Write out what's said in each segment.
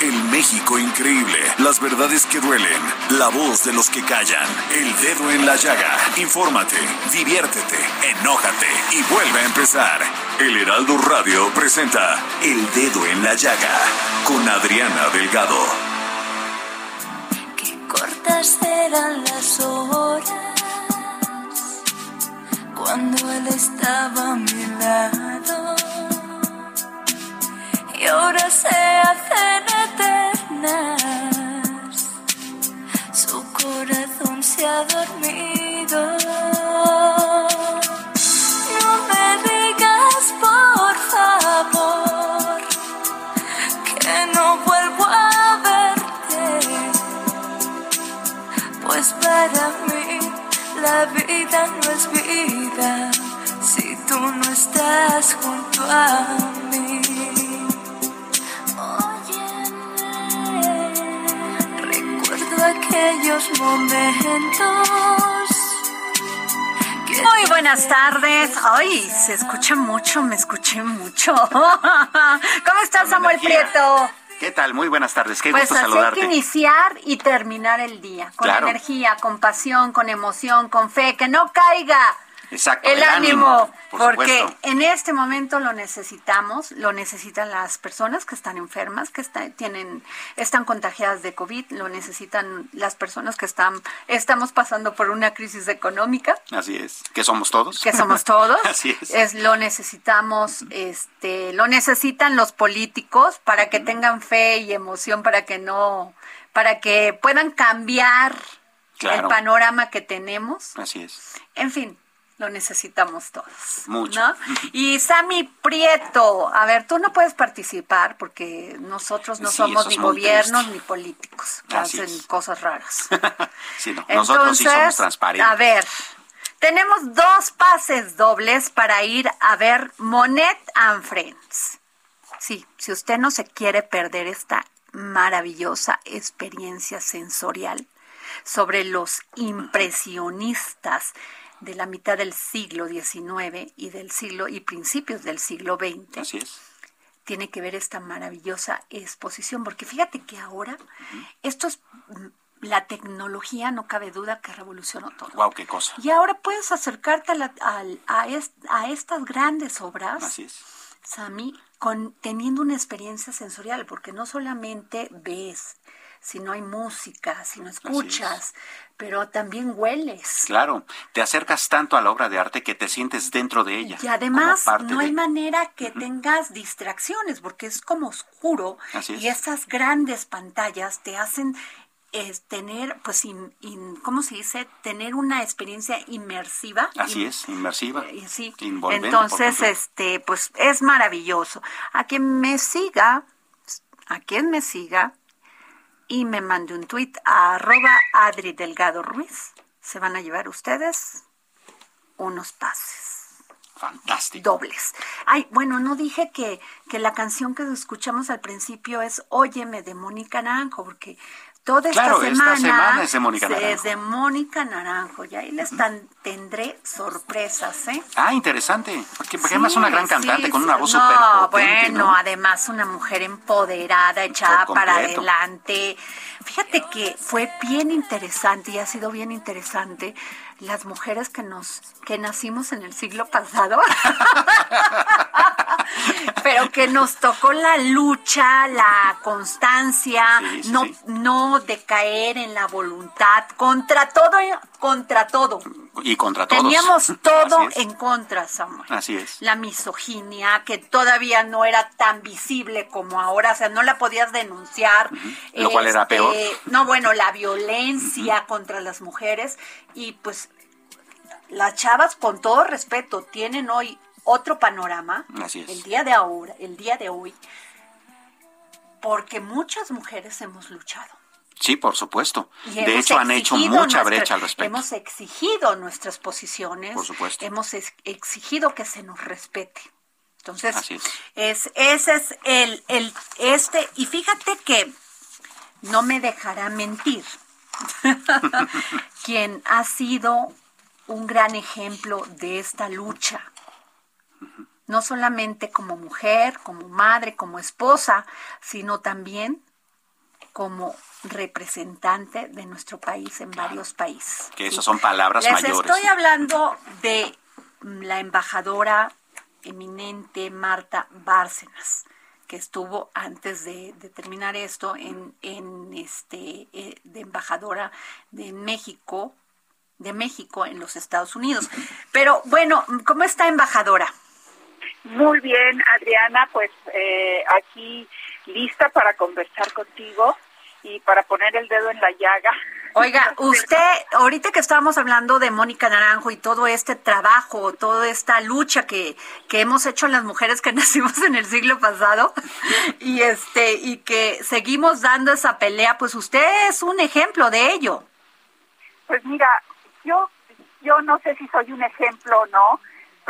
El México increíble. Las verdades que duelen. La voz de los que callan. El dedo en la llaga. Infórmate, diviértete, enójate y vuelve a empezar. El Heraldo Radio presenta El Dedo en la Llaga con Adriana Delgado. Qué cortas eran las horas cuando él estaba a mi lado y ahora se hacen Su corazón se ha dormido. No me digas por favor que no vuelvo a verte, pues para mí la vida no es vida si tú no estás junto a mí. Aquellos momentos. Muy buenas tardes. Ay, se escucha mucho, me escuché mucho. ¿Cómo estás, Samuel. Prieto? ¿Qué tal? Muy buenas tardes. Qué Pues gusto así hay saludarte. que iniciar y terminar el día. Con Claro. energía, con pasión, con emoción, con fe. Que no caiga Exacto. el, ánimo. por porque supuesto. en este momento lo necesitamos. Lo necesitan las personas que están enfermas, que está- tienen, están contagiadas de COVID. Lo necesitan las personas que están, estamos pasando por una crisis económica. Así es. ¿Que somos todos? que somos todos. Así es. lo necesitamos, este, lo necesitan los políticos para que tengan fe y emoción, para que no, para que puedan cambiar Claro. el panorama que tenemos. Así es. En fin, lo necesitamos todos. Mucho. ¿no? Y Sammy Prieto, a ver, tú no puedes participar porque nosotros no Sí, somos ni gobiernos triste. ni políticos. que Así hacen es. cosas raras. Sí, no, nosotros sí somos Entonces, transparentes. A ver, tenemos dos pases dobles para ir a ver Monet and Friends. Sí, si usted no se quiere perder esta maravillosa experiencia sensorial sobre los impresionistas de la mitad del siglo XIX y del siglo y principios del siglo XX Así es. tiene que ver esta maravillosa exposición, porque fíjate que ahora esto es mm, la tecnología, no cabe duda que revolucionó todo. Wow, qué cosa. Y ahora puedes acercarte a, la- a est- a estas grandes obras, Así es. Sami, con, teniendo una experiencia sensorial, porque no solamente ves, sino hay música, sino escuchas, pero también hueles. Claro, te acercas tanto a la obra de arte que te sientes dentro de ella. Y además no hay de- manera que tengas distracciones porque es como oscuro Así es. y estas grandes pantallas te hacin- es tener, pues, in- in- ¿cómo se dice? Tener una experiencia inmersiva. Así In- es, inmersiva. eh, Sí, envolvente por entonces, este, pues es maravilloso. A quien me siga, a quien me siga y me mande un tuit a arroba Adri Delgado Ruiz, se van a llevar ustedes unos pases Fantástico. dobles. Ay, bueno, no dije que, que la canción que escuchamos al principio es Óyeme de Mónica Naranjo, porque toda esta Claro, esta semana, es de Mónica Naranjo. es de Mónica Naranjo, y ahí les tendré sorpresas, ¿eh? Ah, interesante. Porque, porque Sí, además es una gran sí, cantante con una voz no, súper bueno, ¿no? además una mujer empoderada, echada para adelante. Fíjate que fue bien interesante y ha sido bien interesante las mujeres que nos que nacimos en el siglo pasado. pero que nos tocó la lucha, la constancia, Sí, sí, no, sí. no decaer en la voluntad, contra todo, contra todo. Y contra todos. Teníamos todo en contra, Samuel. Así es. La misoginia, que todavía no era tan visible como ahora, o sea, no la podías denunciar. Este, Lo cual era peor. No, bueno, la violencia contra las mujeres y pues las chavas, con todo respeto, tienen hoy otro panorama. Así es. El día de ahora, el día de hoy, porque muchas mujeres hemos luchado. Sí, por supuesto. Y De hecho, han hecho mucha nuestra- brecha al respecto. Hemos exigido nuestras posiciones. Por supuesto. Hemos ex- exigido que se nos respete. Entonces, Así es. es, ese es el, el, este, y fíjate que no me dejará mentir. Quien ha sido un gran ejemplo de esta lucha. No solamente como mujer, como madre, como esposa, sino también como representante de nuestro país en varios países. Que esas son palabras Les mayores. estoy hablando de mm, la embajadora eminente Marta Bárcenas, que estuvo antes de, de terminar esto en, en este eh, de embajadora de México, de México en los Estados Unidos. Pero bueno, ¿cómo está embajadora? Muy bien, Adriana, pues eh, aquí lista para conversar contigo y para poner el dedo en la llaga. Oiga, usted, ahorita que estábamos hablando de Mónica Naranjo y todo este trabajo, toda esta lucha que, que hemos hecho las mujeres que nacimos en el siglo pasado y este y que seguimos dando esa pelea, pues usted es un ejemplo de ello. Pues mira, yo, yo no sé si soy un ejemplo o no,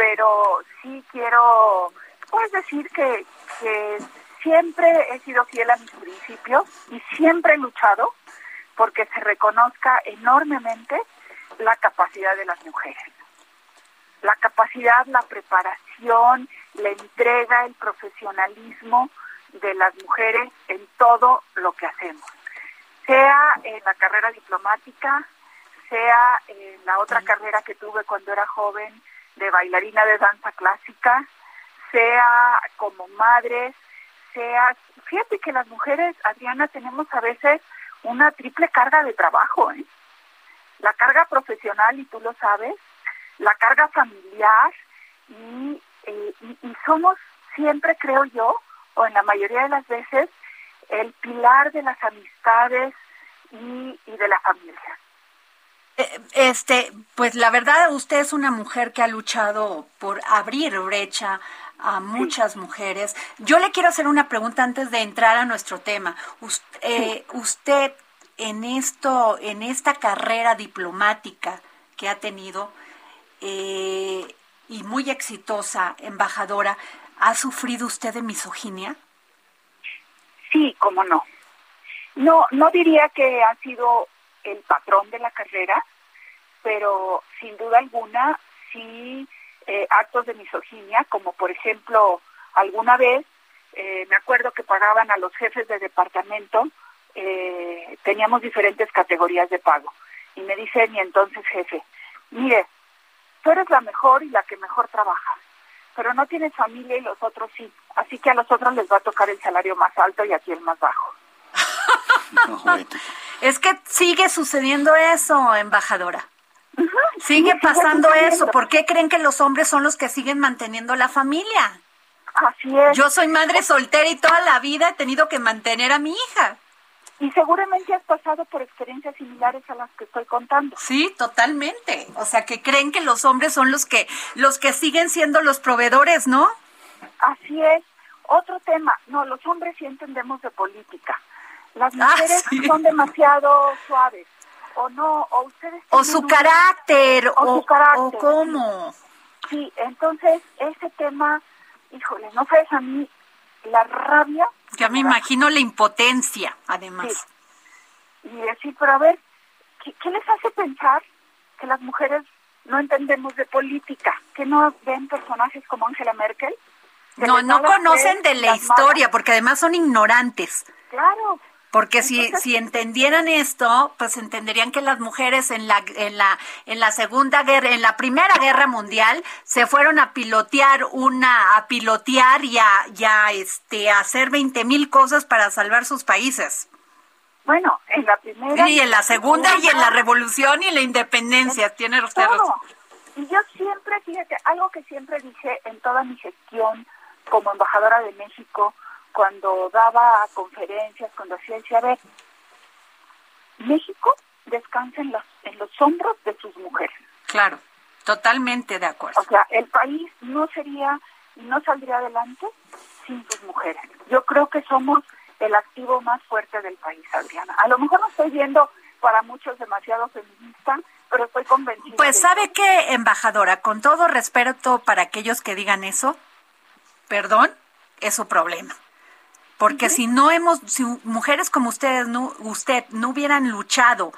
pero sí quiero pues decir que, que siempre he sido fiel a mis principios y siempre he luchado porque se reconozca enormemente la capacidad de las mujeres. La capacidad, la preparación, la entrega, el profesionalismo de las mujeres en todo lo que hacemos. Sea en la carrera diplomática, sea en la otra carrera que tuve cuando era joven de bailarina de danza clásica, sea como madres, sea... Fíjate que las mujeres, Adriana, tenemos a veces una triple carga de trabajo, ¿eh? La carga profesional, y tú lo sabes, la carga familiar, y, eh, y, y somos siempre, creo yo, o en la mayoría de las veces, el pilar de las amistades y, y de la familia. Eh, Este, pues la verdad, usted es una mujer que ha luchado por abrir brecha a muchas mujeres. Yo le quiero hacer una pregunta antes de entrar a nuestro tema. Us- eh, usted en esto, en esta carrera diplomática que ha tenido eh, y muy exitosa embajadora, ¿ha sufrido usted de misoginia? Sí, cómo no. No, no diría que ha sido el patrón de la carrera, pero sin duda alguna sí eh, actos de misoginia, como por ejemplo alguna vez eh, me acuerdo que pagaban a los jefes de departamento, eh, teníamos diferentes categorías de pago y me dice mi entonces jefe, mire, tú eres la mejor y la que mejor trabaja, pero no tienes familia y los otros sí, así que a los otros les va a tocar el salario más alto y a ti el más bajo. No, bueno. Es que sigue sucediendo eso, embajadora. Sigue sí, pasando sigue eso. ¿Por qué creen que los hombres son los que siguen manteniendo la familia? Así es. Yo soy madre soltera y toda la vida he tenido que mantener a mi hija. Y seguramente has pasado por experiencias similares a las que estoy contando. Sí, totalmente. O sea, que creen que los hombres son los que los que siguen siendo los proveedores, ¿no? Así es. Otro tema, no, los hombres sí entendemos de política. Las Ah, mujeres sí. son demasiado suaves. O no, o ustedes... O su un- carácter, O o, su carácter, o cómo. Sí, entonces ese tema, híjole, no sabes a mí la rabia Ya me imagino la impotencia, además. y decir, pero a ver, ¿qué, qué les hace pensar que las mujeres no entendemos de política? ¿Que no ven personajes como Angela Merkel? No, no conocen de la historia, malas. porque además son ignorantes. Claro, Porque si, si entendieran esto, pues entenderían que las mujeres en la, en la, en la segunda guerra, en la primera guerra mundial, se fueron a pilotear una, a pilotear y a, este, a hacer 20 mil cosas para salvar sus países. Bueno, en la primera. Y en la segunda y en la revolución y en la independencia, tiene usted razón. Y yo siempre, fíjate, algo que siempre dije en toda mi gestión como embajadora de México, cuando daba conferencias, cuando hacía, decía, a ver, México descansa en los, en los hombros de sus mujeres. Claro, totalmente de acuerdo. O sea, el país no sería, no saldría adelante sin sus mujeres. Yo creo que somos el activo más fuerte del país, Adriana. A lo mejor no estoy viendo para muchos demasiado feminista, pero estoy convencida. Pues sabe qué, embajadora, con todo respeto para aquellos que digan eso, perdón, es su problema. Porque si no hemos, si mujeres como ustedes, no, usted no hubieran luchado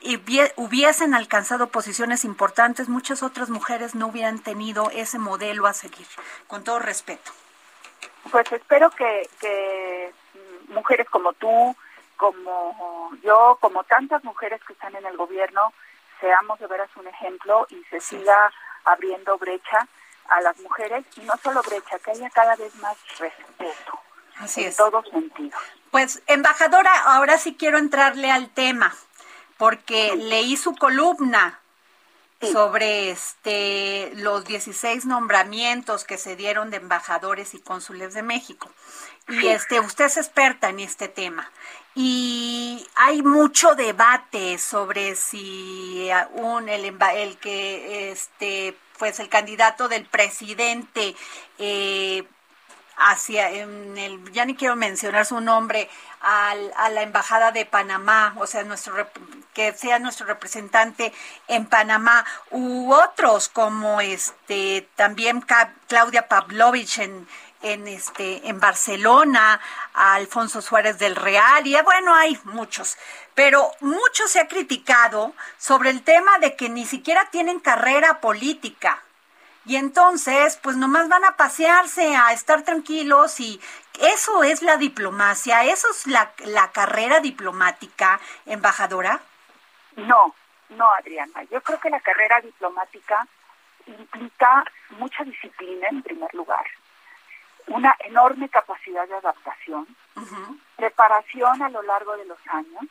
y hubiesen alcanzado posiciones importantes, muchas otras mujeres no hubieran tenido ese modelo a seguir. Con todo respeto. Pues espero que, que mujeres como tú, como yo, como tantas mujeres que están en el gobierno, seamos de veras un ejemplo y se siga abriendo brecha a las mujeres y no solo brecha, que haya cada vez más respeto. Así en todos sentidos. Pues, embajadora, ahora sí quiero entrarle al tema, porque leí su columna sobre este los 16 nombramientos que se dieron de embajadores y cónsules de México. Y este usted es experta en este tema. Y hay mucho debate sobre si un el, el que este pues el candidato del presidente eh, hacia en el ya ni quiero mencionar su nombre al, a la embajada de Panamá o sea nuestro que sea nuestro representante en Panamá u otros como este también Claudia Pavlovich en en este en Barcelona a Alfonso Suárez del Real y bueno hay muchos. Pero mucho se ha criticado sobre el tema de que ni siquiera tienen carrera política y entonces, pues nomás van a pasearse, a estar tranquilos y eso es la diplomacia, eso es la, la carrera diplomática, embajadora. No, no, Adriana. Yo creo que la carrera diplomática implica mucha disciplina en primer lugar, una enorme capacidad de adaptación, preparación a lo largo de los años.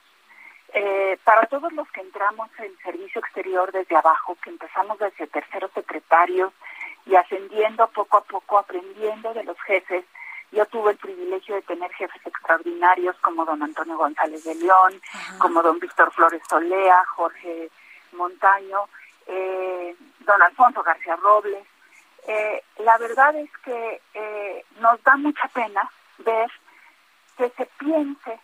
Eh, para todos los que entramos en servicio exterior desde abajo, que empezamos desde terceros secretarios y ascendiendo poco a poco, aprendiendo de los jefes, yo tuve el privilegio de tener jefes extraordinarios como don Antonio González de León, como don Víctor Flores Solea, Jorge Montaño, eh, don Alfonso García Robles, eh, la verdad es que eh, nos da mucha pena ver que se piense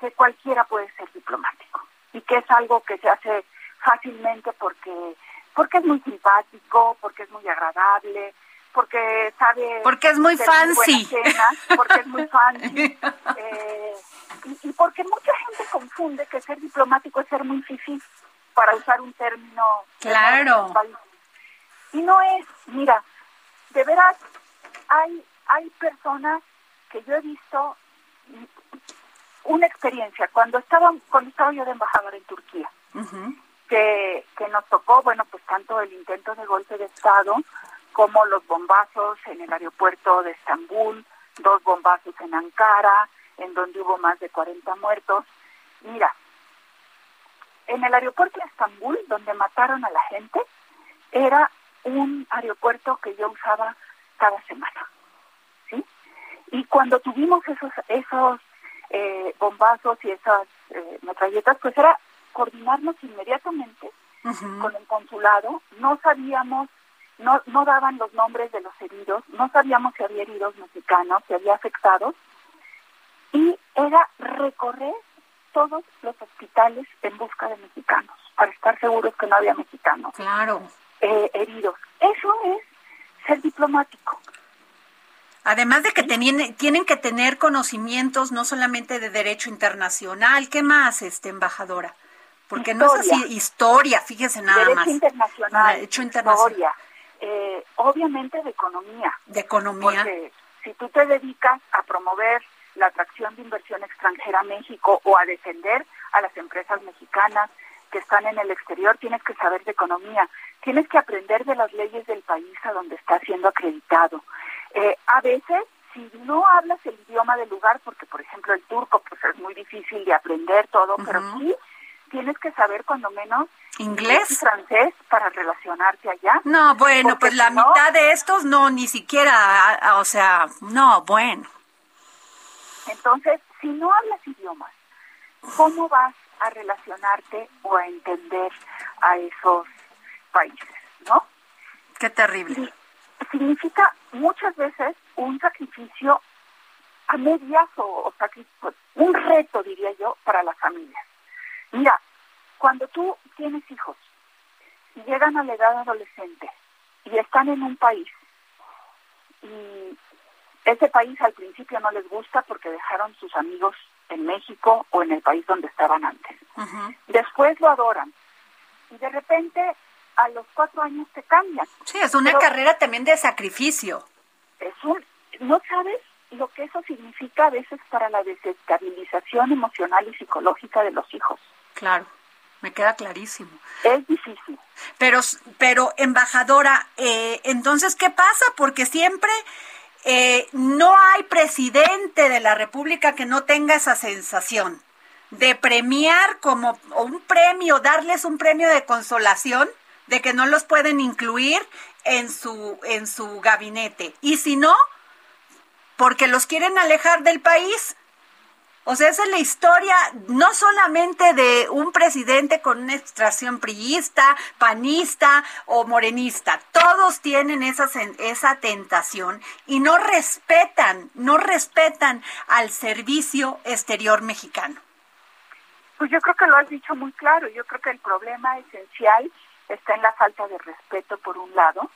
que cualquiera puede ser diplomático y que es algo que se hace fácilmente porque porque es muy simpático, porque es muy agradable, porque sabe porque es muy fancy. porque es muy fancy eh, y, y, porque mucha gente confunde que ser diplomático es ser muy fifí para usar un término claro. y no es, mira, de veras, hay, hay personas que yo he visto una experiencia cuando estaba, cuando estaba yo de embajador en Turquía, que, que nos tocó, bueno, pues tanto el intento de golpe de Estado como los bombazos en el aeropuerto de Estambul, dos bombazos en Ankara, en donde hubo más de 40 muertos. Mira, en el aeropuerto de Estambul, donde mataron a la gente, era un aeropuerto que yo usaba cada semana. ¿sí? Y cuando tuvimos esos, esos eh, bombazos y esas eh, metralletas, pues era coordinarnos inmediatamente con el consulado. No sabíamos, no, no daban los nombres de los heridos, no sabíamos si había heridos mexicanos, si había afectados. Y era recorrer todos los hospitales en busca de mexicanos, para estar seguros que no había mexicanos. Claro. Eh, heridos. Eso es ser diplomático. Además de que tienen, tienen que tener conocimientos no solamente de derecho internacional, ¿qué más, este embajadora? Porque no es así, historia, fíjese nada derecho más. Internacional, derecho internacional. Historia, eh, obviamente de economía. De economía. Porque si tú te dedicas a promover la atracción de inversión extranjera a México o a defender a las empresas mexicanas que están en el exterior, tienes que saber de economía, tienes que aprender de las leyes del país a donde está siendo acreditado. Eh, a veces, si no hablas el idioma del lugar, porque por ejemplo el turco pues es muy difícil de aprender todo, pero sí tienes que saber cuando menos inglés y francés para relacionarte allá. No, bueno, pues la mitad de estos no, ni siquiera, o sea, no, bueno. Entonces, si no hablas idiomas, ¿cómo vas a relacionarte o a entender a esos países, no? Qué terrible. Significa muchas veces un sacrificio a medias o, pues, un reto, diría yo, para las familias. Mira, cuando tú tienes hijos y llegan a la edad adolescente y están en un país y ese país al principio no les gusta porque dejaron sus amigos en México o en el país donde estaban antes. Después lo adoran y de repente a los cuatro años te cambian. Sí, es una carrera también de sacrificio. Es un, no sabes lo que eso significa a veces para la desestabilización emocional y psicológica de los hijos. Claro, me queda clarísimo. Es difícil. Pero, pero embajadora, eh, entonces, ¿qué pasa? Porque siempre eh, no hay presidente de la República que no tenga esa sensación de premiar como un premio, darles un premio de consolación de que no los pueden incluir en su en su gabinete y si no porque los quieren alejar del país o sea, esa es la historia no solamente de un presidente con una extracción priista, panista o morenista. Todos tienen esa, esa tentación y no respetan, no respetan al servicio exterior mexicano. Pues yo creo que lo has dicho muy claro. Yo creo que el problema esencial está en la falta de respeto, por un lado,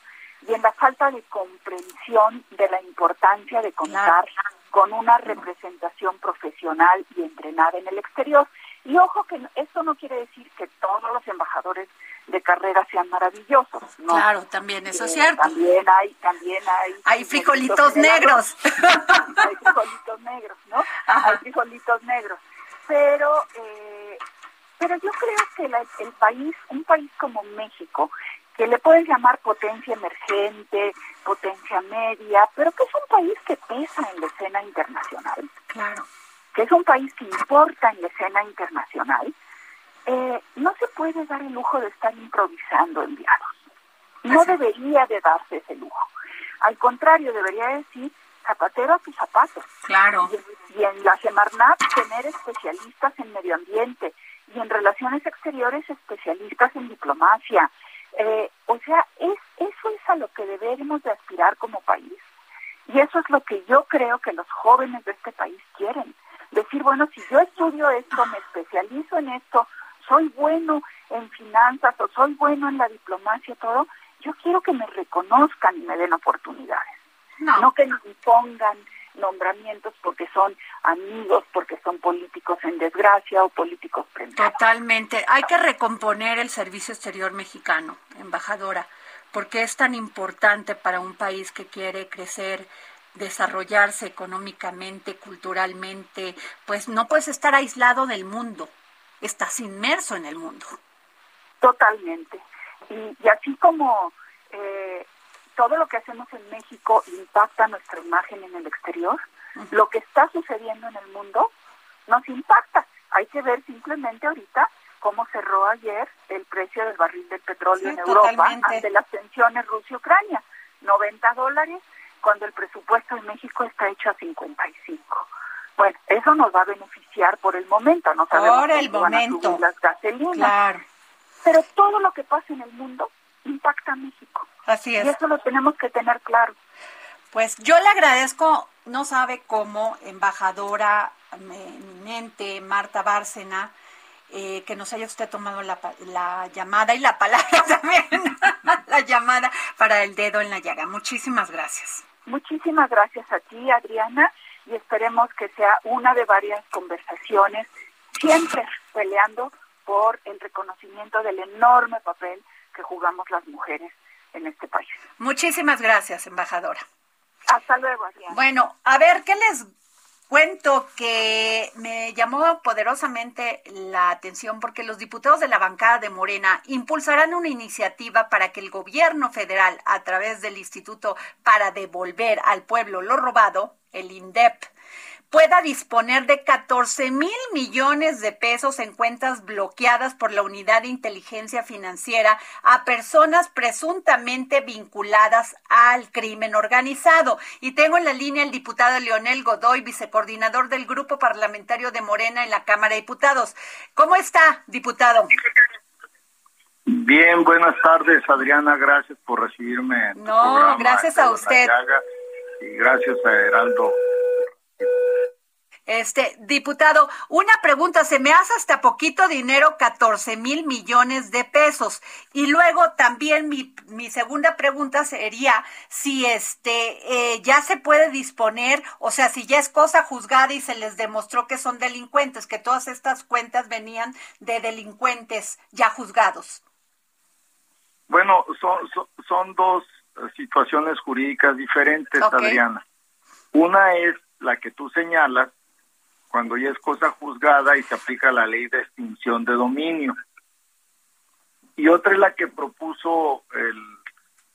y en la falta de comprensión de la importancia de contar con una representación profesional y entrenada en el exterior. Y ojo que esto no quiere decir que todos los embajadores de carrera sean maravillosos. ¿no? Claro, también eso es eh, cierto. También hay, también hay. Hay frijolitos negros. hay frijolitos negros, ¿no? Hay frijolitos negros. Pero, eh, pero yo creo que el país, un país como México, que le puedes llamar potencia emergente, potencia media, pero que es un país que pesa en la escena internacional. Claro. Que es un país que importa en la escena internacional. Eh, no se puede dar el lujo de estar improvisando enviados. No debería de darse ese lujo. Al contrario, debería decir zapatero a tus zapatos. Claro. Y, y en la Semarnat tener especialistas en medio ambiente y en relaciones exteriores especialistas en diplomacia, eh, o sea, es, eso es a lo que debemos de aspirar como país. Y eso es lo que yo creo que los jóvenes de este país quieren. Decir, bueno, si yo estudio esto, me especializo en esto, soy bueno en finanzas o soy bueno en la diplomacia, todo, yo quiero que me reconozcan y me den oportunidades. No, no que me impongan nombramientos porque son amigos, porque son políticos en desgracia o políticos premiados. Totalmente. Hay que recomponer el servicio exterior mexicano, embajadora, porque es tan importante para un país que quiere crecer desarrollarse económicamente, culturalmente, pues no puedes estar aislado del mundo, estás inmerso en el mundo. Totalmente. Y, así como eh, todo lo que hacemos en México impacta nuestra imagen en el exterior, lo que está sucediendo en el mundo nos impacta. Hay que ver simplemente ahorita cómo cerró ayer el precio del barril del petróleo en Europa ante las tensiones Rusia-Ucrania. 90 dólares cuando el presupuesto en México está hecho a 55. Bueno, eso nos va a beneficiar por el momento, no sabemos por el momento. las gasolinas. Claro. Pero todo lo que pasa en el mundo impacta a México. Así es. Y eso lo tenemos que tener claro. Pues yo le agradezco, no sabe cómo, embajadora eminente Marta Bárcena, eh, que nos haya usted tomado la, la, llamada y la palabra también, la llamada para el dedo en la llaga. Muchísimas gracias. Muchísimas gracias a ti, Adriana, y esperemos que sea una de varias conversaciones, siempre peleando por el reconocimiento del enorme papel que jugamos las mujeres en este país. Muchísimas gracias, embajadora. Hasta luego, Adriana. Bueno, a ver, ¿qué les cuento que me llamó poderosamente la atención porque los diputados de la bancada de Morena impulsarán una iniciativa para que el gobierno federal, a través del Instituto para devolver al pueblo lo robado, el INDEP, pueda disponer de 14 mil millones de pesos en cuentas bloqueadas por la Unidad de Inteligencia Financiera a personas presuntamente vinculadas al crimen organizado. Y tengo en la línea el diputado Leonel Godoy, vicecoordinador del Grupo Parlamentario de Morena en la Cámara de Diputados. ¿Cómo está, diputado? Bien, buenas tardes, Adriana. Gracias por recibirme. no, gracias a usted. Y gracias a Heraldo este, diputado, una pregunta, se me hace hasta poquito dinero, 14 mil millones de pesos. Y luego también mi, mi segunda pregunta sería si este eh, ya se puede disponer, o sea, si ya es cosa juzgada y se les demostró que son delincuentes, que todas estas cuentas venían de delincuentes ya juzgados. Bueno, son, son, dos situaciones jurídicas diferentes, Adriana. Una es la que tú señalas, cuando ya es cosa juzgada y se aplica la ley de extinción de dominio. Y otra es la que propuso el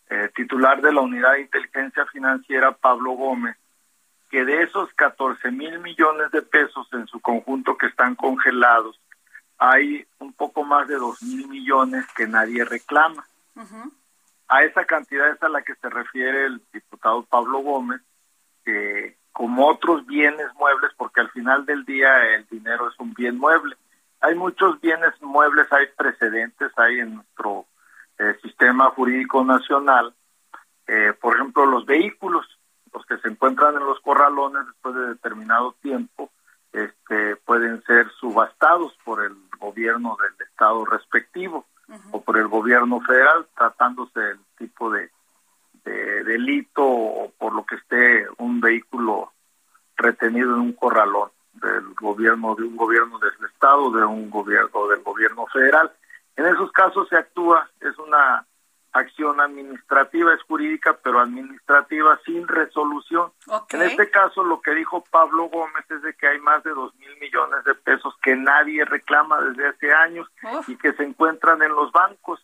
eh, titular de la Unidad de Inteligencia Financiera, Pablo Gómez, que de esos 14 mil millones de pesos en su conjunto que están congelados, hay un poco más de 2 mil millones que nadie reclama. A esa cantidad es a la que se refiere el diputado Pablo Gómez, que como otros bienes muebles, porque al final del día el dinero es un bien mueble. Hay muchos bienes muebles, hay precedentes, hay en nuestro eh, sistema jurídico nacional, eh, por ejemplo, los vehículos, los que se encuentran en los corralones después de determinado tiempo, este, pueden ser subastados por el gobierno del estado respectivo o por el gobierno federal, tratándose del tipo de, de delito o por lo que esté un vehículo retenido en un corralón del gobierno de un gobierno del estado de un gobierno del gobierno federal. En esos casos se actúa es una acción administrativa es jurídica pero administrativa sin resolución. En este caso lo que dijo Pablo Gómez es de que hay más de dos mil millones de pesos que nadie reclama desde hace años y que se encuentran en los bancos.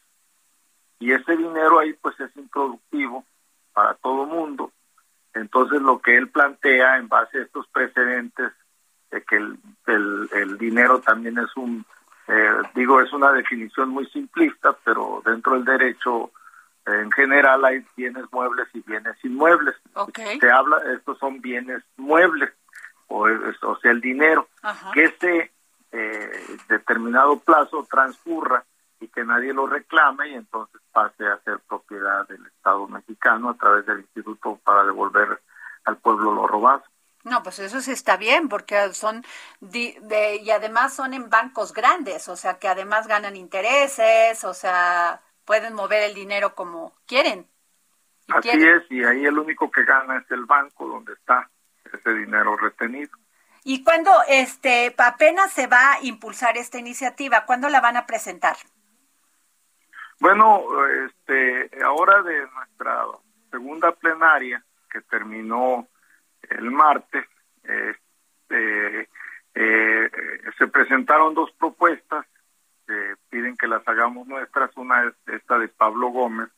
Y ese dinero ahí pues es improductivo para todo mundo. Entonces lo que él plantea en base a estos precedentes de que el, el, dinero también es un, eh, digo, es una definición muy simplista, pero dentro del derecho en general hay bienes muebles y bienes inmuebles. Se habla, estos son bienes muebles, o, o sea, el dinero, que este eh, determinado plazo transcurra y que nadie lo reclame y entonces pase a ser propiedad del Estado mexicano a través del Instituto para devolver al pueblo lo robado. No, pues eso sí está bien, porque son de, y además son en bancos grandes, o sea que además ganan intereses, o sea, pueden mover el dinero como quieren. Así es, y ahí el único que gana es el banco donde está ese dinero retenido. ¿Y cuándo este, apenas se va a impulsar esta iniciativa? ¿Cuándo la van a presentar? Bueno, este, ahora de nuestra segunda plenaria que terminó el martes, este, eh, se presentaron dos propuestas que piden que las hagamos nuestras. Una es esta de Pablo Gómez,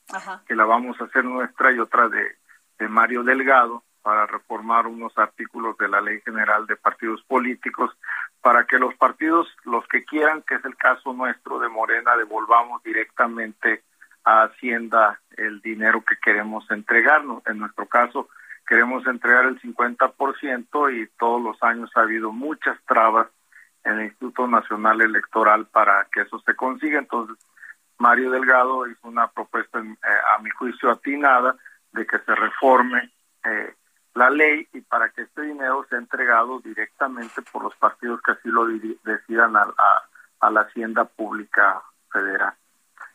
que la vamos a hacer nuestra, y otra de, de Mario Delgado para reformar unos artículos de la Ley General de Partidos Políticos para que los partidos, los que quieran, que es el caso nuestro de Morena, devolvamos directamente a Hacienda el dinero que queremos entregarnos. En nuestro caso, queremos entregar el 50% y todos los años ha habido muchas trabas en el Instituto Nacional Electoral para que eso se consiga. Entonces, Mario Delgado hizo una propuesta, eh, a mi juicio, atinada de que se reforme eh, la ley y para que este dinero sea entregado directamente por los partidos que así lo decidan a, a, la Hacienda Pública Federal.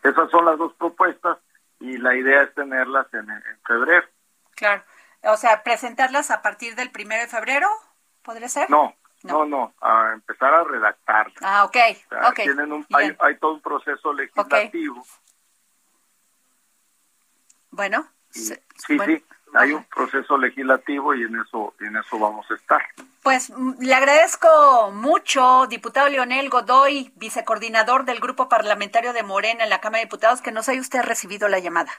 Esas son las dos propuestas y la idea es tenerlas en, febrero. Claro, o sea, presentarlas a partir del primero de febrero, ¿podría ser? No, no, no, a empezar a redactar. Ah, ok, Tienen un, hay, hay, todo un proceso legislativo. Bueno, sí, sí, hay un proceso legislativo y en eso en eso vamos a estar. Pues mm, le agradezco mucho, diputado Leonel Godoy, vicecoordinador del Grupo Parlamentario de Morena en la Cámara de Diputados, que nos haya usted recibido la llamada.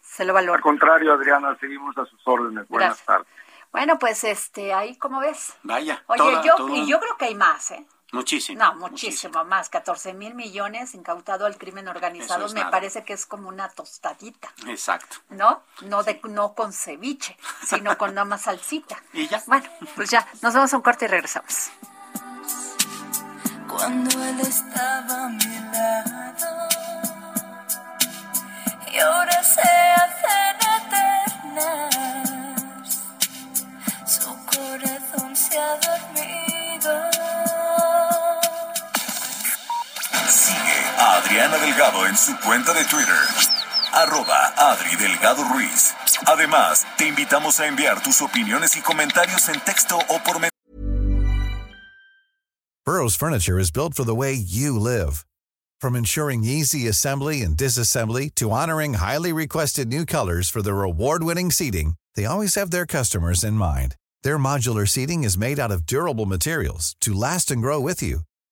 Se lo valoro. Al contrario, Adriana, seguimos a sus órdenes. Buenas tardes. Bueno, pues este, ahí como ves. Vaya. Oye, yo, y yo creo que hay más, ¿eh? Muchísimo. No, muchísimo, más. 14 mil millones incautado al crimen organizado me parece que es como una tostadita. Exacto. ¿No? No, de, no con ceviche, sino con nada más salsita. ¿Y ya? Bueno, pues ya, nos vamos a un corte y regresamos. Cuando él estaba a mi lado y ahora se hacen eternas, su corazón se ha dormido. Adriana Delgado en su cuenta de Twitter. Arroba Adri Delgado Ruiz. Además, te invitamos a enviar tus opiniones y comentarios en texto o por mensaje. Burroughs Furniture is built for the way you live. From ensuring easy assembly and disassembly to honoring highly requested new colors for their award-winning seating, they always have their customers in mind. Their modular seating is made out of durable materials to last and grow with you.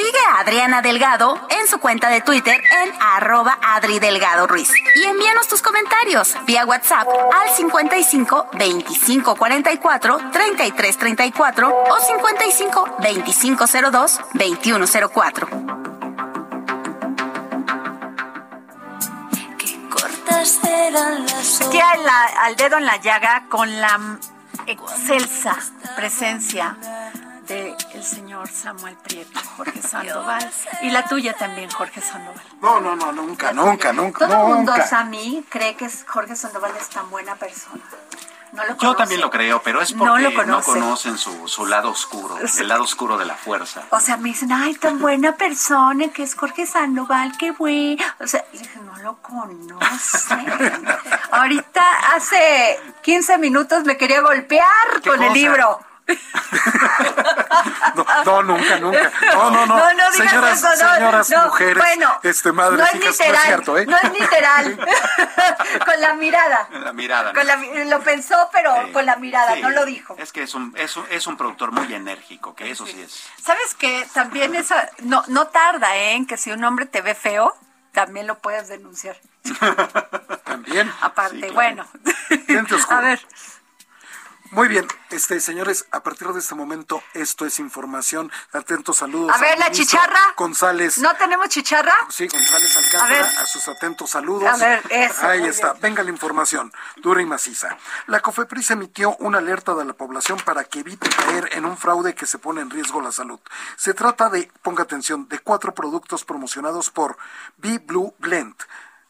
Sigue a Adriana Delgado en su cuenta de Twitter en arroba Adri Delgado Ruiz. Y envíanos tus comentarios vía WhatsApp al 55 25 44 33 34 o 55 25 02 21 04. Aquí al, al dedo en la llaga con la excelsa presencia el señor Samuel Prieto, Jorge Sandoval. Y la tuya también, Jorge Sandoval. No, no, no, nunca, nunca, nunca. Todo el mundo, a mí, cree que Jorge Sandoval es tan buena persona. No lo Yo también lo creo, pero es porque no, conoce. conocen su, su lado oscuro, Sí. el lado oscuro de la fuerza. O sea, me dicen, ay, tan buena persona que es Jorge Sandoval, qué bueno. O sea, dije, no lo conocen. Ahorita, hace 15 minutos me quería golpear ¿Qué con el libro. No, no, nunca, nunca. No, no, no. No, no digas señoras, eso, no, señoras no. mujeres, Bueno, este, no es hijas, literal, no es cierto, ¿eh? no es literal. con la mirada. La mirada. Con la mi- lo pensó, pero Sí, con la mirada, sí. no lo dijo. Es que es un, es un, es un productor muy enérgico, que eso sí es. ¿Sabes qué? También esa, no, no tarda, ¿eh? En que si un hombre te ve feo, también lo puedes denunciar. También. Aparte, Sí, claro. bueno. A ver, Muy bien, este señores, a partir de este momento esto es información. Atentos saludos. A ver, la chicharra. González. ¿no tenemos chicharra? Sí, González Alcántara, a, sus atentos saludos. A ver, eso, Ahí está, bien. venga la información, dura y maciza. La COFEPRIS emitió una alerta de la población para que evite caer en un fraude que se pone en riesgo la salud. Se trata de, ponga atención, de cuatro productos promocionados por Be Blue Blend,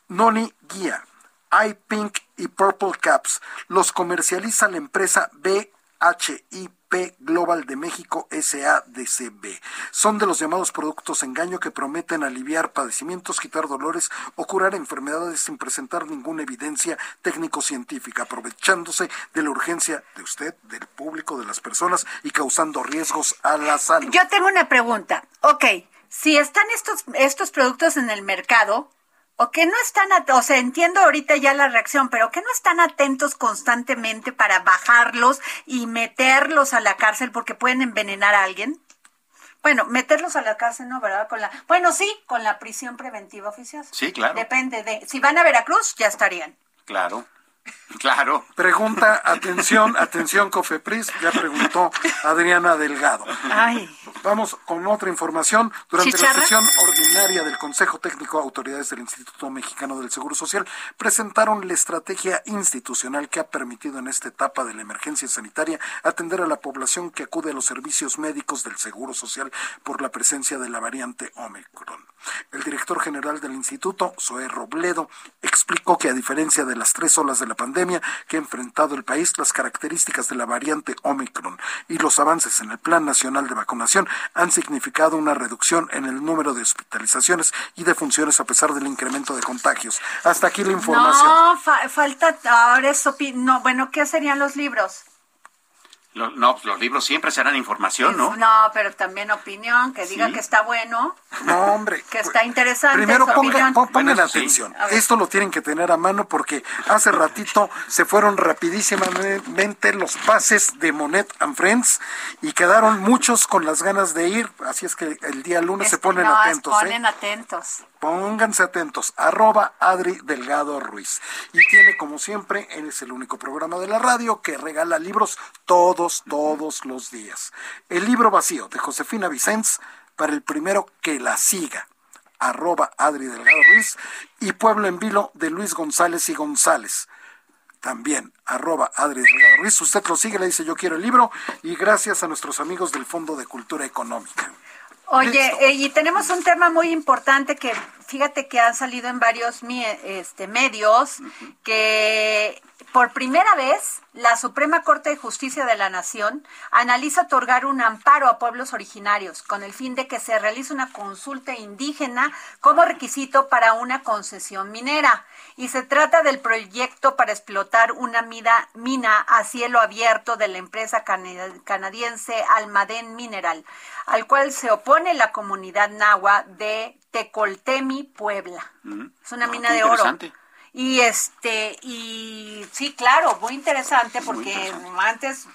Noni Guía, iPink y Purple Caps. Los comercializa la empresa BHIP Global de México SADCB. Son de los llamados productos engaño que prometen aliviar padecimientos, quitar dolores o curar enfermedades sin presentar ninguna evidencia técnico-científica, aprovechándose de la urgencia de usted, del público, de las personas y causando riesgos a la salud. Yo tengo una pregunta. Ok, si están estos, estos productos en el mercado, ¿o que no están, at- o sea, entiendo ahorita ya la reacción, pero que no están atentos constantemente para bajarlos y meterlos a la cárcel porque pueden envenenar a alguien? Bueno, meterlos a la cárcel, ¿no? ¿Verdad? Con la, bueno, sí, con la prisión preventiva oficiosa. Sí, claro. Depende de, si van a Veracruz, ya estarían. Claro. Claro. Pregunta, atención, atención, Cofepris, ya preguntó Adriana Delgado. Ay. Vamos con otra información. Durante la sesión ordinaria del Consejo Técnico, autoridades del Instituto Mexicano del Seguro Social presentaron la estrategia institucional que ha permitido en esta etapa de la emergencia sanitaria atender a la población que acude a los servicios médicos del Seguro Social por la presencia de la variante Omicron. El director general del instituto, Zoé Robledo, explicó que a diferencia de las tres olas de la pandemia que ha enfrentado el país, las características de la variante Omicron y los avances en el Plan Nacional de Vacunación han significado una reducción en el número de hospitalizaciones y de funciones a pesar del incremento de contagios. Hasta aquí la información. No, falta ahora eso. No, bueno, ¿qué serían los libros? No, pues los libros siempre serán información, ¿no? No, pero también opinión, que diga que está bueno. No, hombre. Que está interesante. Primero pongan, pongan atención. Esto lo tienen que tener a mano porque hace ratito se fueron rapidísimamente los pases de Monet and Friends y quedaron muchos con las ganas de ir. Así es que el día lunes se ponen no, atentos. Se ponen atentos. Pónganse atentos, arroba Adri Delgado Ruiz. Y tiene, como siempre, es el único programa de la radio que regala libros todos, todos los días. El libro vacío de Josefina Vicens para el primero que la siga arroba Adri Delgado Ruiz, y Pueblo en Vilo de Luis González y González. También, arroba Adri Delgado Ruiz. Usted lo sigue, le dice yo quiero el libro, y gracias a nuestros amigos del Fondo de Cultura Económica. Oye, eh, y tenemos un tema muy importante que fíjate que han salido en varios este, medios, que por primera vez la Suprema Corte de Justicia de la Nación analiza otorgar un amparo a pueblos originarios con el fin de que se realice una consulta indígena como requisito para una concesión minera. Y se trata del proyecto para explotar una mina a cielo abierto de la empresa canadiense Almaden Mineral, al cual se opone la comunidad nahua de Tecoltemi, Puebla. Mm. Es una ah, mina de oro. Y este, y sí, claro, muy interesante porque antes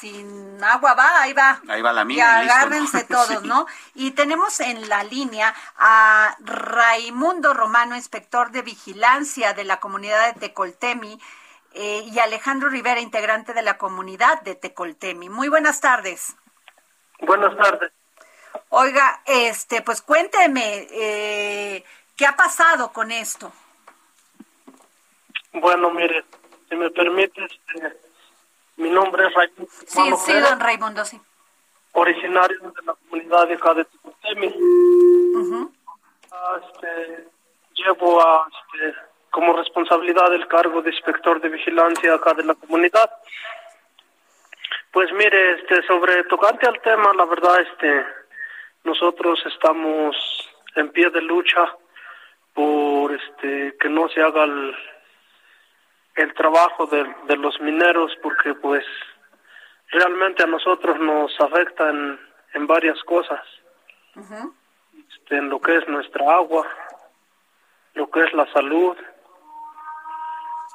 sin agua va, ahí va. Ahí va la mina. Y agárrense todos, ¿no? Y tenemos en la línea a Raimundo Romano, inspector de vigilancia de la comunidad de Tecoltemi, eh, y Alejandro Rivera, integrante de la comunidad de Tecoltemi. Muy buenas tardes. Buenas tardes. Oiga, este, pues cuénteme, eh, ¿qué ha pasado con esto? Bueno, mire, si me permite, este, mi nombre es Raimundo. Sí, sí, don Raimundo, sí. Originario de la comunidad de acá de ah, este, llevo a, este, como responsabilidad el cargo de inspector de vigilancia acá de la comunidad. Pues mire, este, sobre tocante al tema, la verdad, este, nosotros estamos en pie de lucha por este que no se haga el, el trabajo de, de, los mineros porque pues realmente a nosotros nos afecta en, en varias cosas. Este, en lo que es nuestra agua lo que es la salud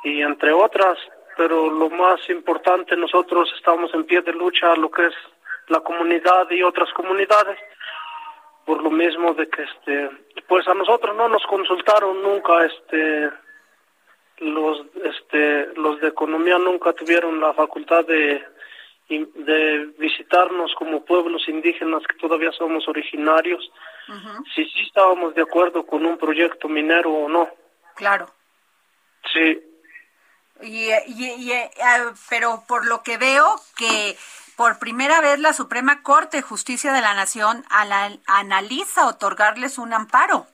y entre otras pero lo más importante nosotros estamos en pie de lucha lo que es la comunidad y otras comunidades por lo mismo de que este pues a nosotros no nos consultaron nunca este los este los de economía nunca tuvieron la facultad de de visitarnos como pueblos indígenas que todavía somos originarios si sí estábamos de acuerdo con un proyecto minero o no. Claro. Sí. Y, y, eh, pero por lo que veo que por primera vez la Suprema Corte de Justicia de la Nación analiza otorgarles un amparo.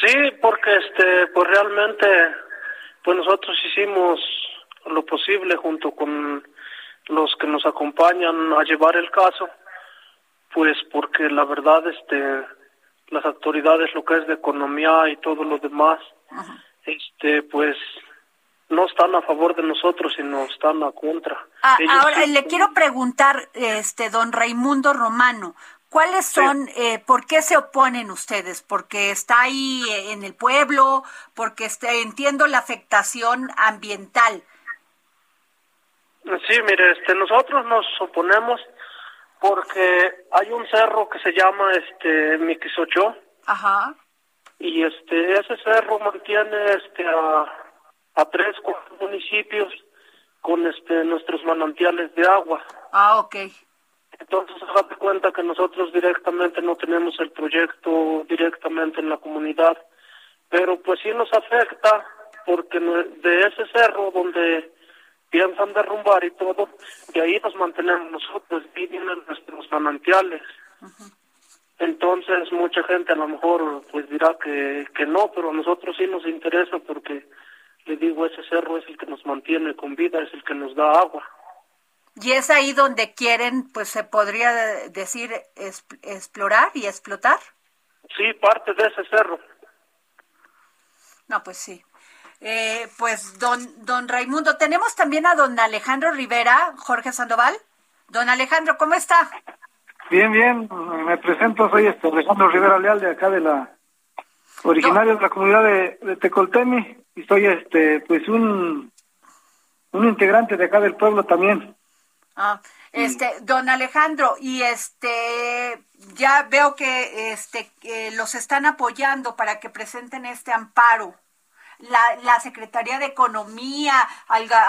Sí, porque este, pues realmente, pues nosotros hicimos lo posible junto con los que nos acompañan a llevar el caso, pues porque la verdad, este, las autoridades, lo que es de economía y todo lo demás, este, pues no están a favor de nosotros, sino están a contra. Ah, ahora le quiero preguntar, este, don Raimundo Romano, ¿cuáles son, eh, por qué se oponen ustedes? Porque está ahí eh, en el pueblo, porque este, entiendo la afectación ambiental. Sí, mire, este, nosotros nos oponemos porque hay un cerro que se llama, este, Miquisocho. Ajá. Y este, ese cerro mantiene, este, a a tres, cuatro municipios con este nuestros manantiales de agua. Ah, ok. Entonces, date cuenta que nosotros directamente no tenemos el proyecto directamente en la comunidad, pero pues sí nos afecta porque de ese cerro donde piensan derrumbar y todo, de ahí nos mantenemos nosotros, y vienen nuestros manantiales. Entonces mucha gente a lo mejor pues dirá que, que no, pero a nosotros sí nos interesa porque le digo, ese cerro es el que nos mantiene con vida, es el que nos da agua. Y es ahí donde quieren, pues se podría decir, explorar y explotar. Sí, parte de ese cerro. No, pues sí. Eh, pues don, don Raimundo, tenemos también a don Alejandro Rivera, Jorge Sandoval. Don Alejandro, ¿cómo está? Bien, bien, me presento, soy este Alejandro Rivera Leal de acá de la, originario de la comunidad de, de, Tecoltemi y soy este, pues un, un integrante de acá del pueblo también. Ah, este, don Alejandro, y este, ya veo que este, los están apoyando para que presenten este amparo la, la Secretaría de Economía,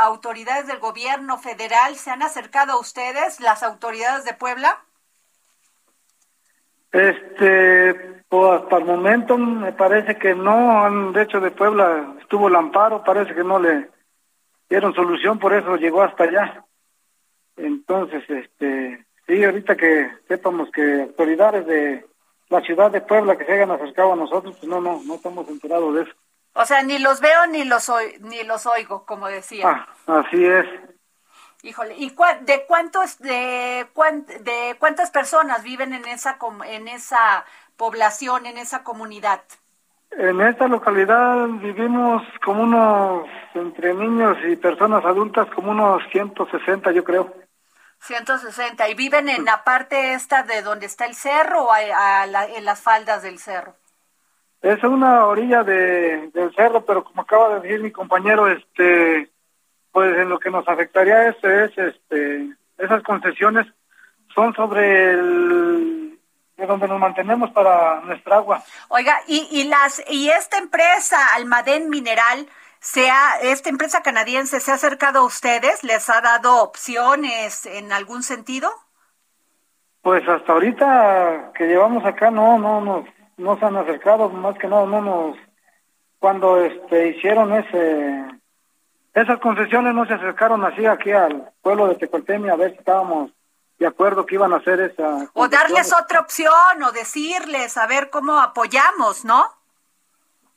autoridades del gobierno federal, ¿se han acercado a ustedes, las autoridades de Puebla? Este, pues hasta el momento me parece que no, de hecho de Puebla estuvo el amparo, parece que no le dieron solución, por eso llegó hasta allá. Entonces, este, sí, ahorita que sepamos que autoridades de la ciudad de Puebla que se hayan acercado a nosotros, pues no, no, no estamos enterados de eso. O sea, ni los veo ni los ni los oigo, como decía. Ah, así es. Híjole, ¿y de cuántos de de cuántas personas viven en esa en esa población, en esa comunidad? En esta localidad vivimos como unos entre niños y personas adultas como unos 160, yo creo. 160 y viven en la parte esta de donde está el cerro o en las faldas del cerro. Es una orilla de, del cerro, pero como acaba de decir mi compañero, este, pues en lo que nos afectaría es, es este, esas concesiones son sobre el de donde nos mantenemos para nuestra agua. Oiga, y, y las y esta empresa Almaden Mineral sea esta empresa canadiense se ha acercado a ustedes, les ha dado opciones en algún sentido? Pues hasta ahorita que llevamos acá no no nos no se han acercado, más que nada no nos, cuando este hicieron ese esas concesiones no se acercaron así aquí al pueblo de Tecoltemi a ver si estábamos de acuerdo que iban a hacer esa o darles otra opción o decirles a ver cómo apoyamos, ¿no?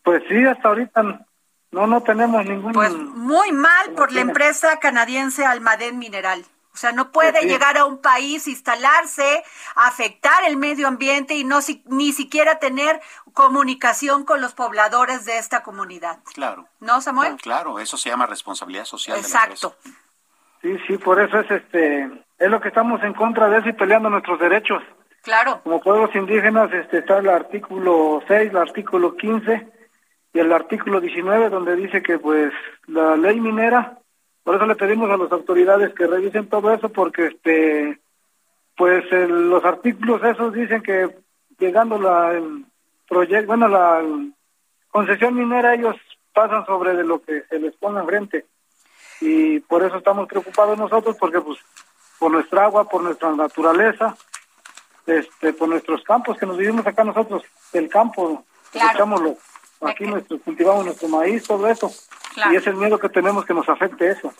Pues sí, hasta ahorita no no tenemos ningún Pues muy mal por la empresa canadiense Almaden Mineral. O sea, no puede llegar a un país, instalarse, afectar el medio ambiente y no ni siquiera tener comunicación con los pobladores de esta comunidad. Claro. ¿No, Samuel? Claro, eso se llama responsabilidad social. Exacto. sí, sí, por eso es este, es lo que estamos en contra de eso y peleando nuestros derechos. Claro. Como pueblos indígenas este, está el artículo 6, el artículo 15 y el artículo 19 donde dice que pues la ley minera por eso le pedimos a las autoridades que revisen todo eso porque este pues los artículos esos dicen que llegando la el proyecto, bueno, la concesión minera ellos pasan sobre de lo que se les pone enfrente. Y por eso estamos preocupados nosotros porque pues por nuestra agua, por nuestra naturaleza, este por nuestros campos que nos vivimos acá nosotros, el campo, claro. Aquí nuestro, cultivamos nuestro maíz, todo eso. Y es el miedo que tenemos que nos afecte eso.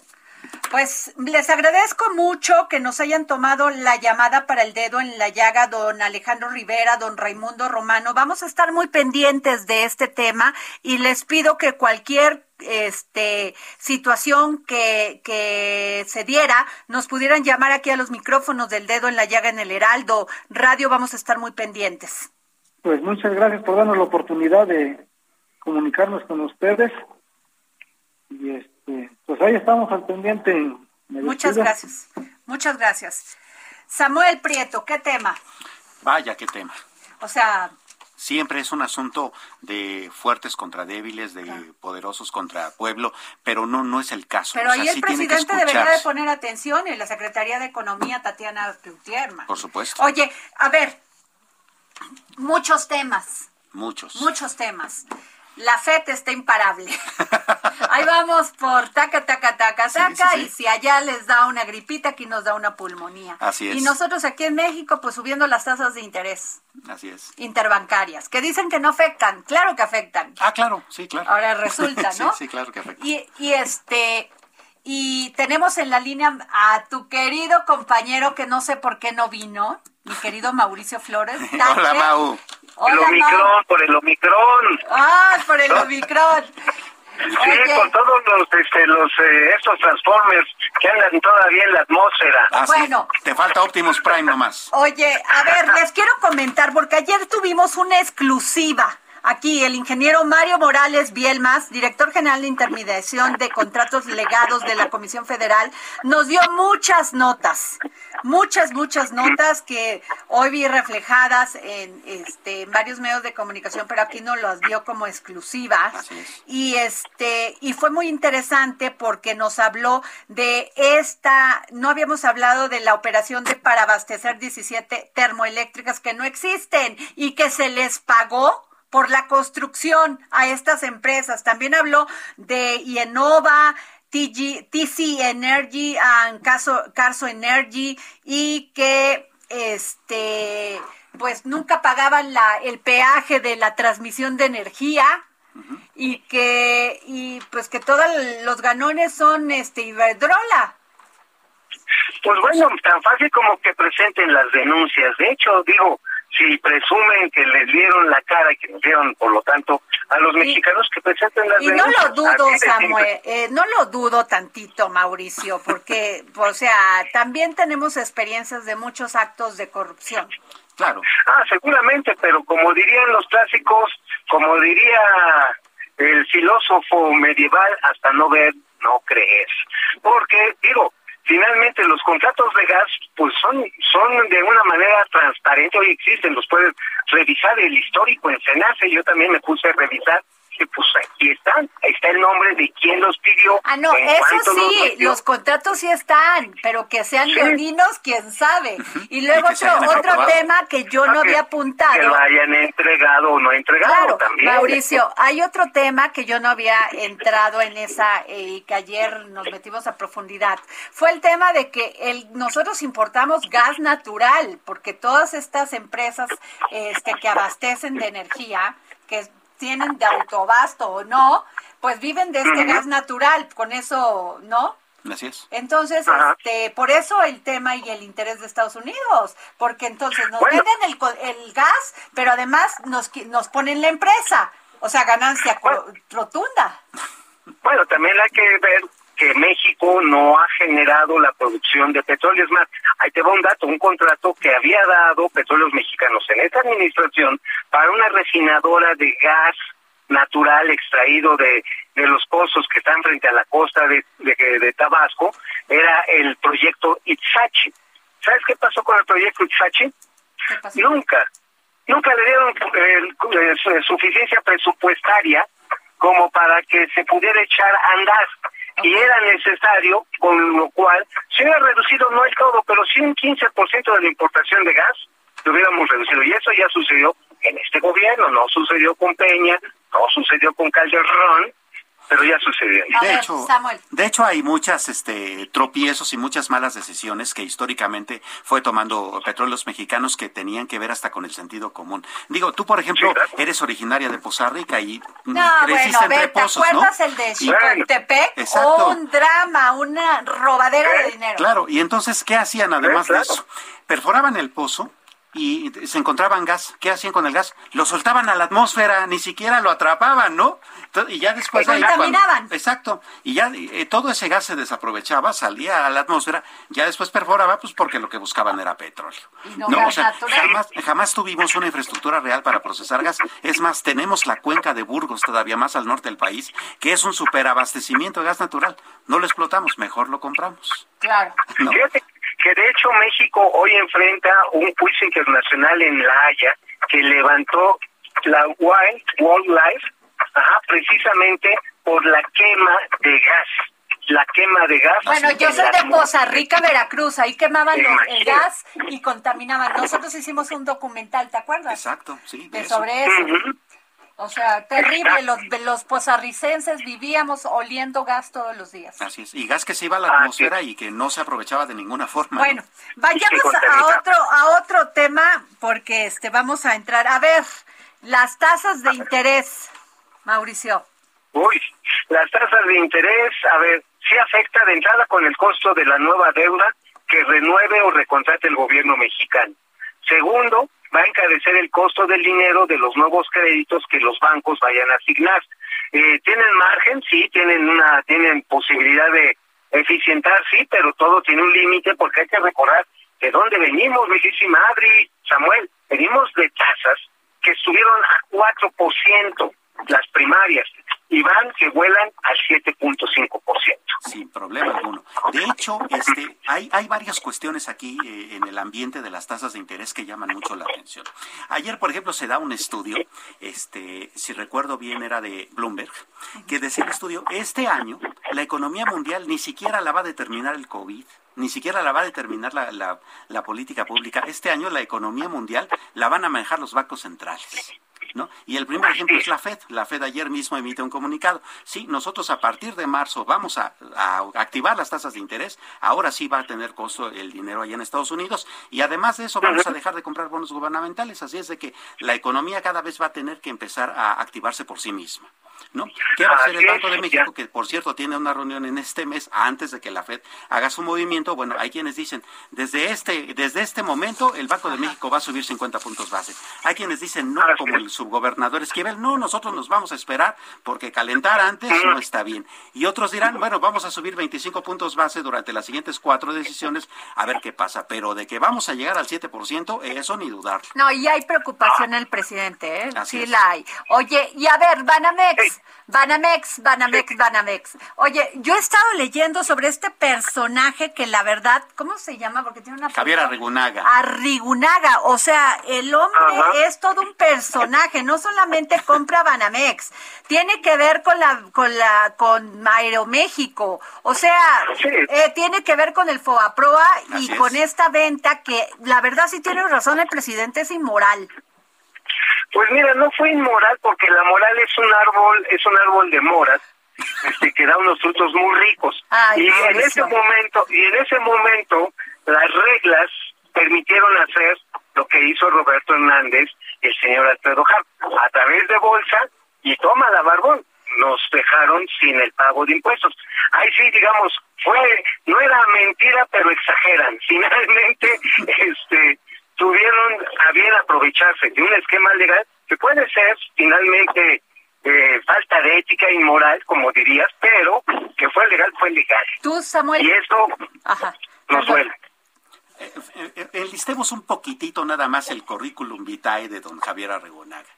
Pues les agradezco mucho que nos hayan tomado la llamada para el dedo en la llaga, don Alejandro Rivera, don Raimundo Romano. Vamos a estar muy pendientes de este tema y les pido que cualquier este situación que, que se diera, nos pudieran llamar aquí a los micrófonos del dedo en la llaga en el Heraldo Radio. Vamos a estar muy pendientes. Pues muchas gracias por darnos la oportunidad de comunicarnos con ustedes y este, pues ahí estamos al pendiente. Muchas gracias, muchas gracias. Samuel Prieto, ¿qué tema? Vaya, qué tema. O sea... Siempre es un asunto de fuertes contra débiles, de poderosos contra pueblo, pero no no es el caso. Pero ahí el presidente debería de poner atención y la Secretaría de Economía, Tatiana Cloutierman. Por supuesto. Oye, a ver, muchos temas. Muchos. Muchos temas. La FED está imparable. Ahí vamos por taca, taca, taca, taca, y si allá les da una gripita, aquí nos da una pulmonía. Así es. Y nosotros aquí en México, pues subiendo las tasas de interés. Así es. Interbancarias, que dicen que no afectan, claro que afectan. Ah, claro, sí, claro. Ahora resulta, ¿no? sí, sí, claro que afectan. Y, y este, y tenemos en la línea a tu querido compañero que no sé por qué no vino, mi querido Mauricio Flores. Hola, Mau. Hola, el Omicron, Mau. por el Omicron. Ah, por el Omicron. Sí, por todos los, este, los, eh, estos Transformers que andan todavía en la atmósfera. Ah, sí. Bueno. Te falta Optimus Prime nomás. Oye, a ver, les quiero comentar, porque ayer tuvimos una exclusiva. Aquí el ingeniero Mario Morales Bielmas, director general de intermediación de contratos legados de la Comisión Federal, nos dio muchas notas, muchas, muchas notas que hoy vi reflejadas en, este, en varios medios de comunicación, pero aquí no las dio como exclusivas. Y este, y fue muy interesante porque nos habló de esta, no habíamos hablado de la operación de para abastecer 17 termoeléctricas que no existen y que se les pagó por la construcción a estas empresas. También habló de Ienova, TG, TC Energy, and Caso, Carso Energy y que este pues nunca pagaban la, el peaje de la transmisión de energía y que y pues que todos los ganones son este Iberdrola. Pues bueno, tan fácil como que presenten las denuncias. De hecho, digo, si presumen que les dieron la cara y que nos dieron, por lo tanto, a los mexicanos que presenten las Y no denuncias. lo dudo. Samuel, eh, no lo dudo tantito, Mauricio, porque, o sea, también tenemos experiencias de muchos actos de corrupción. Claro. Ah, seguramente, pero como dirían los clásicos, como diría el filósofo medieval, hasta no ver, no creer. Porque, digo, finalmente los contratos de gas, pues son, son de una manera transparente, hoy existen, los puedes revisar el histórico en Senase, yo también me puse a revisar, y pues aquí están, ahí está el nombre de quién los pidió. Ah, no, eso los sí, los contratos sí están, pero que sean Sí. leoninos, quién sabe. Y luego Y que otro, otro aprobado. tema que yo no Ah, que- había Que apuntado. lo hayan entregado o no entregado Claro, también. Mauricio, hay otro tema que yo no había entrado en esa eh, y que ayer nos metimos a profundidad. Fue el tema de que el, nosotros importamos gas natural, porque todas estas empresas este, que abastecen de energía, que tienen de autobasto o no, pues viven de este gas natural. Con eso, ¿no? Así es. Entonces, este, por eso el tema y el interés de Estados Unidos, porque entonces nos Bueno. venden el, el gas, pero además nos, nos ponen la empresa, o sea, ganancia co- rotunda. Bueno, también hay que ver que México no ha generado la producción de petróleo. Es más, ahí te va un dato, un contrato que había dado Petróleos Mexicanos en esta administración para una refinadora de gas natural extraído de, de los pozos que están frente a la costa de, de, de Tabasco, era el proyecto Itzachi. ¿Sabes qué pasó con el proyecto Itzachi? Nunca, nunca le dieron eh, eh, su- suficiencia presupuestaria como para que se pudiera echar a andar. Y era necesario, con lo cual se hubiera reducido, no el todo, pero sí un 15% de la importación de gas, lo hubiéramos reducido. Y eso ya sucedió en este gobierno, no sucedió con Peña, no sucedió con Calderón, pero ya sucedió. De hecho, de hecho hay muchas este, tropiezos y muchas malas decisiones que históricamente fue tomando petróleos mexicanos que tenían que ver hasta con el sentido común. Digo, tú por ejemplo eres originaria de Poza Rica y mm, No, creciste bueno, ver, ¿te pozos, ¿no? acuerdas el de Chicotepec? Exacto. Un drama, una robadera de dinero. Claro, y entonces, ¿qué hacían además de eso? Perforaban el pozo y se encontraban gas. ¿Qué hacían con el gas? Lo soltaban a la atmósfera, ni siquiera lo atrapaban, ¿no? Entonces, y ya después... Cuando- contaminaban. exacto. Y ya eh, todo ese gas se desaprovechaba, salía a la atmósfera, ya después perforaba, pues porque lo que buscaban era petróleo. Y no gas o sea, jamás, jamás tuvimos una infraestructura real para procesar gas. Es más, tenemos la cuenca de Burgos todavía más al norte del país, que es un superabastecimiento de gas natural. No lo explotamos, mejor lo compramos. Claro. ¿no? Fíjate que de hecho México hoy enfrenta un juicio internacional en La Haya que levantó la Wild Wildlife ajá, precisamente por la quema de gas. La quema de gas. Bueno, yo soy de. Poza Rica, Veracruz, ahí quemaban los- el gas y contaminaban. Nosotros hicimos un documental, ¿te acuerdas? Exacto, sí. De eso. sobre eso. O sea, terrible, los, los posarricenses vivíamos oliendo gas todos los días. Así es, y gas que se iba a la atmósfera y que no se aprovechaba de ninguna forma. Bueno, vayamos a otro, a otro tema, porque este vamos a entrar. A ver, las tasas de interés, Mauricio. Uy, las tasas de interés, a ver, sí afecta de entrada con el costo de la nueva deuda que renueve o recontrate el gobierno mexicano. Segundo, va a encarecer el costo del dinero de los nuevos créditos que los bancos vayan a asignar. Eh, tienen margen, sí, tienen una, tienen posibilidad de eficientar, sí, pero todo tiene un límite porque hay que recordar de dónde venimos, bellísima Adri, Samuel, venimos de tasas que estuvieron a 4% las primarias y van que vuelan al 7.5%. Sin problema alguno. De hecho, este, hay, hay varias cuestiones aquí eh, en el ambiente de las tasas de interés que llaman mucho la atención. Ayer, por ejemplo, se da un estudio, este, si recuerdo bien era de Bloomberg, que decía el estudio, este año la economía mundial ni siquiera la va a determinar el COVID, ni siquiera la va a determinar la, la, la política pública. Este año la economía mundial la van a manejar los bancos centrales. ¿No? Y el primer ejemplo es la Fed. La Fed ayer mismo emite un comunicado. Sí, nosotros a partir de marzo vamos a, activar las tasas de interés. Ahora sí va a tener costo el dinero allá en Estados Unidos. Y además de eso vamos a dejar de comprar bonos gubernamentales. Así es de que la economía cada vez va a tener que empezar a activarse por sí misma. ¿no? ¿Qué va a hacer el Banco de México? Que por cierto tiene una reunión en este mes antes de que la Fed haga su movimiento. Bueno, hay quienes dicen, desde este, desde este momento el Banco de México va a subir 50 puntos base. Hay quienes dicen, no, como el subgobernador Esquivel, no, nosotros nos vamos a esperar porque calentar antes no está bien. Y otros dirán, bueno, vamos a subir 25 puntos base durante las siguientes cuatro decisiones a ver qué pasa. Pero de que vamos a llegar al 7%, eso ni dudar. No, y hay preocupación en el presidente, ¿eh? sí la hay. Oye, y a ver, Banamex. Banamex, Banamex, Banamex. Oye, yo he estado leyendo sobre este personaje que la verdad, ¿cómo se llama? Porque tiene una... Javier Arrigunaga. Arrigunaga, o sea, el hombre es todo un personaje, no solamente compra Banamex, tiene que ver con la, con la, con Aeroméxico, o sea, eh, tiene que ver con el FOAPROA y con esta venta que la verdad sí tiene razón el presidente, es inmoral. Pues mira, no fue inmoral porque la moral es un árbol, es un árbol de moras este, que da unos frutos muy ricos. y en ese momento, y en ese momento las reglas permitieron hacer lo que hizo Roberto Hernández, el señor Alfredo Jam, a través de bolsa y toma la barbón nos dejaron sin el pago de impuestos. Ahí sí, digamos, fue, no era mentira, pero exageran. Finalmente, este, tuvieron a bien aprovecharse de un esquema legal que puede ser finalmente eh, falta de ética y moral, como dirías, pero que fue legal, fue legal. Tú, Samuel. Y eso nos duele. Eh, eh, enlistemos un poquitito nada más el currículum vitae de don Javier Arregonaga.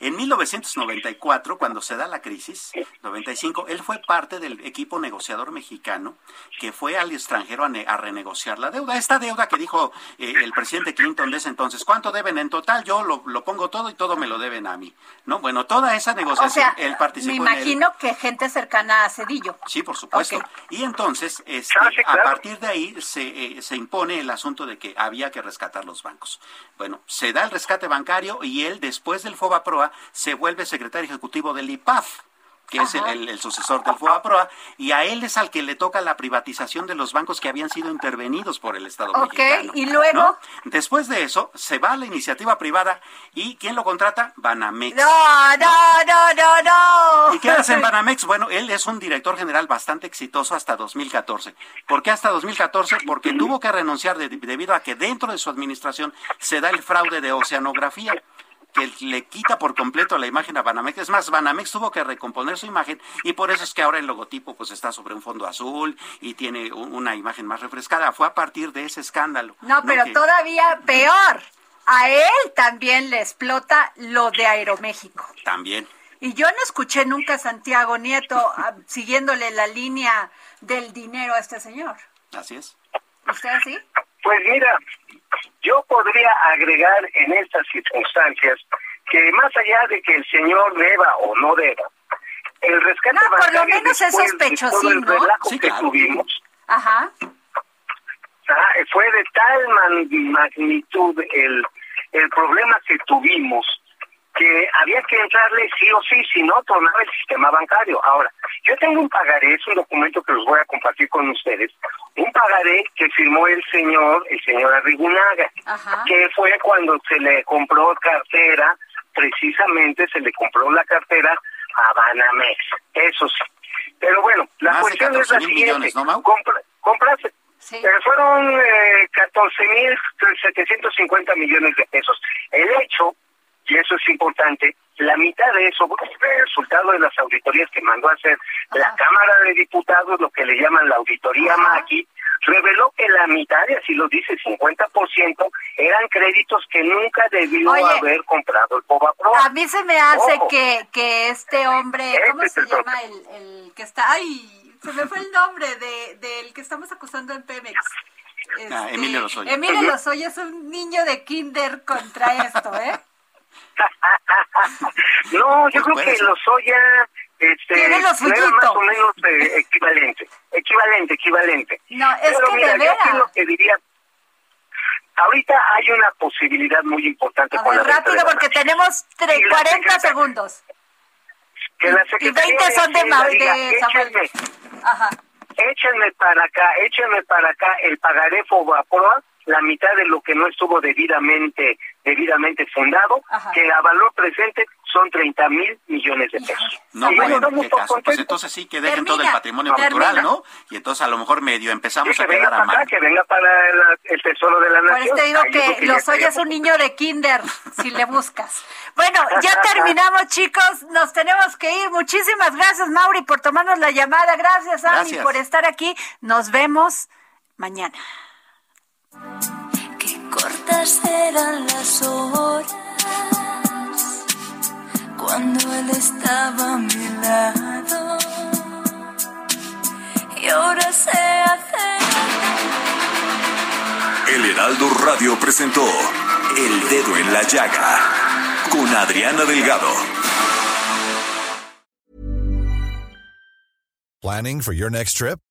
En 1994, cuando se da la crisis, 95, él fue parte del equipo negociador mexicano que fue al extranjero a, renegociar la deuda. Esta deuda que dijo eh, el presidente Clinton de ese entonces, ¿cuánto deben en total? Yo lo, pongo todo y todo me lo deben a mí. ¿No? Bueno, toda esa negociación, él participó. Me imagino que gente cercana a Cedillo. Sí, por supuesto. Y entonces, este, a partir de ahí se, eh, se impone el asunto de que había que rescatar los bancos. Bueno, se da el rescate bancario y él, después del FOBA Proa, se vuelve secretario ejecutivo del IPAF que es el, sucesor del FOBAPROA, y a él es al que le toca la privatización de los bancos que habían sido intervenidos por el Estado okay, y luego... Después de eso, se va a la iniciativa privada, ¿y quién lo contrata? Banamex. No, no, no, no, no. ¿Y qué hace en Banamex? Bueno, él es un director general bastante exitoso hasta 2014. ¿Por qué hasta 2014? Porque tuvo que renunciar debido a que dentro de su administración se da el fraude de oceanografía que le quita por completo la imagen a Banamex. Es más, Banamex tuvo que recomponer su imagen y por eso es que ahora el logotipo pues está sobre un fondo azul y tiene una imagen más refrescada. Fue a partir de ese escándalo. No, pero todavía peor. A él también le explota lo de Aeroméxico. También. Y yo no escuché nunca a Santiago Nieto ah, siguiéndole la línea del dinero a este señor. Así es. ¿Usted sí? Pues mira, yo podría agregar en estas circunstancias que más allá de que el señor deba o no deba, el rescate no, por lo menos es ¿no? Sí, que tuvimos, Ajá. Fue de tal magnitud el, el problema que tuvimos que había que entrarle sí o sí, si no, tornar el sistema bancario. Ahora, yo tengo un pagaré, es un documento que los voy a compartir con ustedes, un pagaré que firmó el señor, el señor Arrigunaga, que fue cuando se le compró cartera, precisamente se le compró la cartera a Banamex, eso sí. Pero bueno, la cuestión es la siguiente, compra, comprase, pero fueron eh, 14.750 millones de pesos. El hecho y eso es importante, la mitad de eso fue el resultado de las auditorías que mandó a hacer la Cámara de Diputados, lo que le llaman la auditoría Maki, reveló que la mitad, y así lo dice, 50%, eran créditos que nunca debió haber comprado el Pro. A mí se me hace que, que este hombre, este ¿cómo se llama el, el, que está? Ay, se me fue el nombre de, del que estamos acusando en Pemex. Ah, este, Emilio Lozoya. Emilio Lozoya es un niño de kinder contra esto, ¿eh? No, yo creo que Lozoya este, era más o menos eh, equivalente, equivalente, equivalente. No, es Pero que mira, de veras. lo que diría, ahorita hay una posibilidad muy importante A con la rápido, porque tenemos tre- 40 segundos. que la Y Secretaría 20 son de, Hacienda Ma- diga, de Samuel. "Échenme, Ajá. échenme para acá, échenme para acá el pagaré Fobaproa, la mitad de lo que no estuvo debidamente debidamente fundado, que a valor presente son 30 mil millones de pesos. No, Y bueno, estamos ¿qué todos caso? Pues entonces sí que dejen todo el patrimonio termina. cultural, ¿no? Y entonces a lo mejor medio empezamos Sí, a que quedar a para acá, mano. que venga para la- el tesoro de la Por nación. eso te digo que ya Lozoya es un niño de kinder, si le buscas. Bueno, ya terminamos, chicos. Nos tenemos que ir. Muchísimas gracias, Mauri, por tomarnos la llamada. Gracias, Ani, por estar aquí. Nos vemos mañana. Cortas eran las horas cuando él estaba a mi lado y ahora se hace El Heraldo Radio presentó El Dedo en la Llaga con Adriana Delgado. Planning for your next trip?